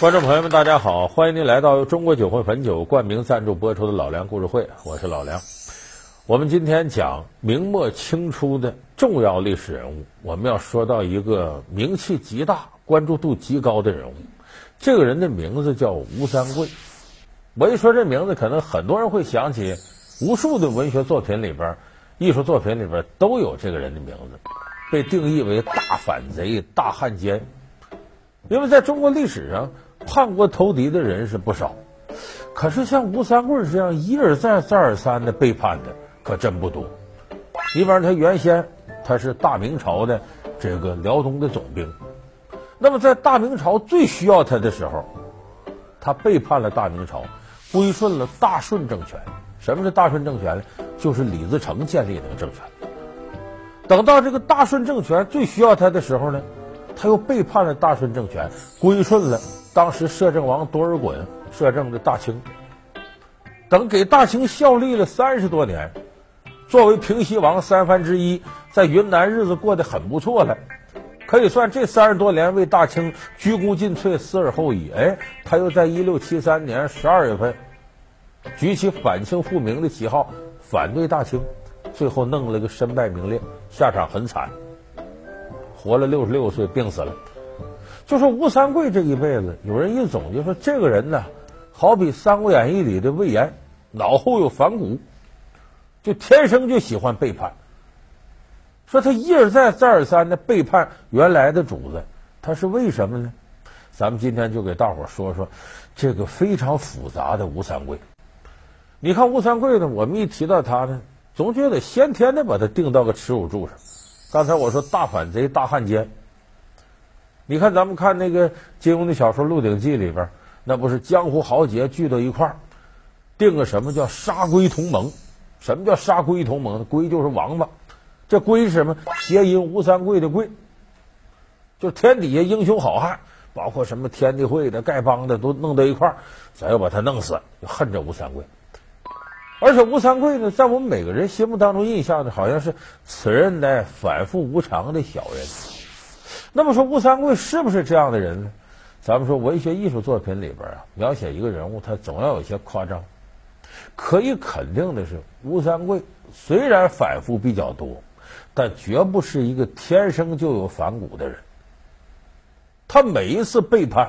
观众朋友们，大家好，欢迎您来到由中国酒会汾酒冠名赞助播出的《老梁故事会》，我是老梁。我们今天讲明末清初的重要历史人物，我们要说到一个名气极大、关注度极高的人物。这个人的名字叫吴三桂。我一说这名字，可能很多人会想起无数的文学作品里边、艺术作品里边都有这个人的名字，被定义为大反贼、大汉奸。因为在中国历史上，叛国投敌的人是不少，可是像吴三桂这样一而再、再而三的背叛的。可真不多。你比方他原先他是大明朝的这个辽东的总兵，那么在大明朝最需要他的时候，他背叛了大明朝，归顺了大顺政权。什么是大顺政权呢？就是李自成建立那个政权。等到这个大顺政权最需要他的时候呢，他又背叛了大顺政权，归顺了当时摄政王多尔衮摄政的大清。等给大清效力了三十多年。作为平西王三藩之一，在云南日子过得很不错了，可以算这三十多年为大清鞠躬尽瘁、死而后已。哎，他又在一六七三年十二月份举起反清复明的旗号，反对大清，最后弄了个身败名裂，下场很惨，活了六十六岁，病死了。就说吴三桂这一辈子，有人一总结说，这个人呢，好比《三国演义》里的魏延，脑后有反骨。就天生就喜欢背叛，说他一而再、再而三的背叛原来的主子，他是为什么呢？咱们今天就给大伙说说这个非常复杂的吴三桂。你看吴三桂呢，我们一提到他呢，总觉得先天的把他定到个耻辱柱上。刚才我说大反贼、大汉奸，你看咱们看那个金庸的小说《鹿鼎记》里边，那不是江湖豪杰聚到一块儿，定个什么叫杀龟同盟。什么叫杀龟同盟呢？龟就是王八，这龟是什么？谐音吴三桂的桂，就天底下英雄好汉，包括什么天地会的、丐帮的，都弄到一块儿，咱要把他弄死，就恨这吴三桂。而且吴三桂呢，在我们每个人心目当中印象呢，好像是此人乃反复无常的小人。那么说吴三桂是不是这样的人呢？咱们说文学艺术作品里边啊，描写一个人物，他总要有些夸张。可以肯定的是，吴三桂虽然反复比较多，但绝不是一个天生就有反骨的人。他每一次背叛，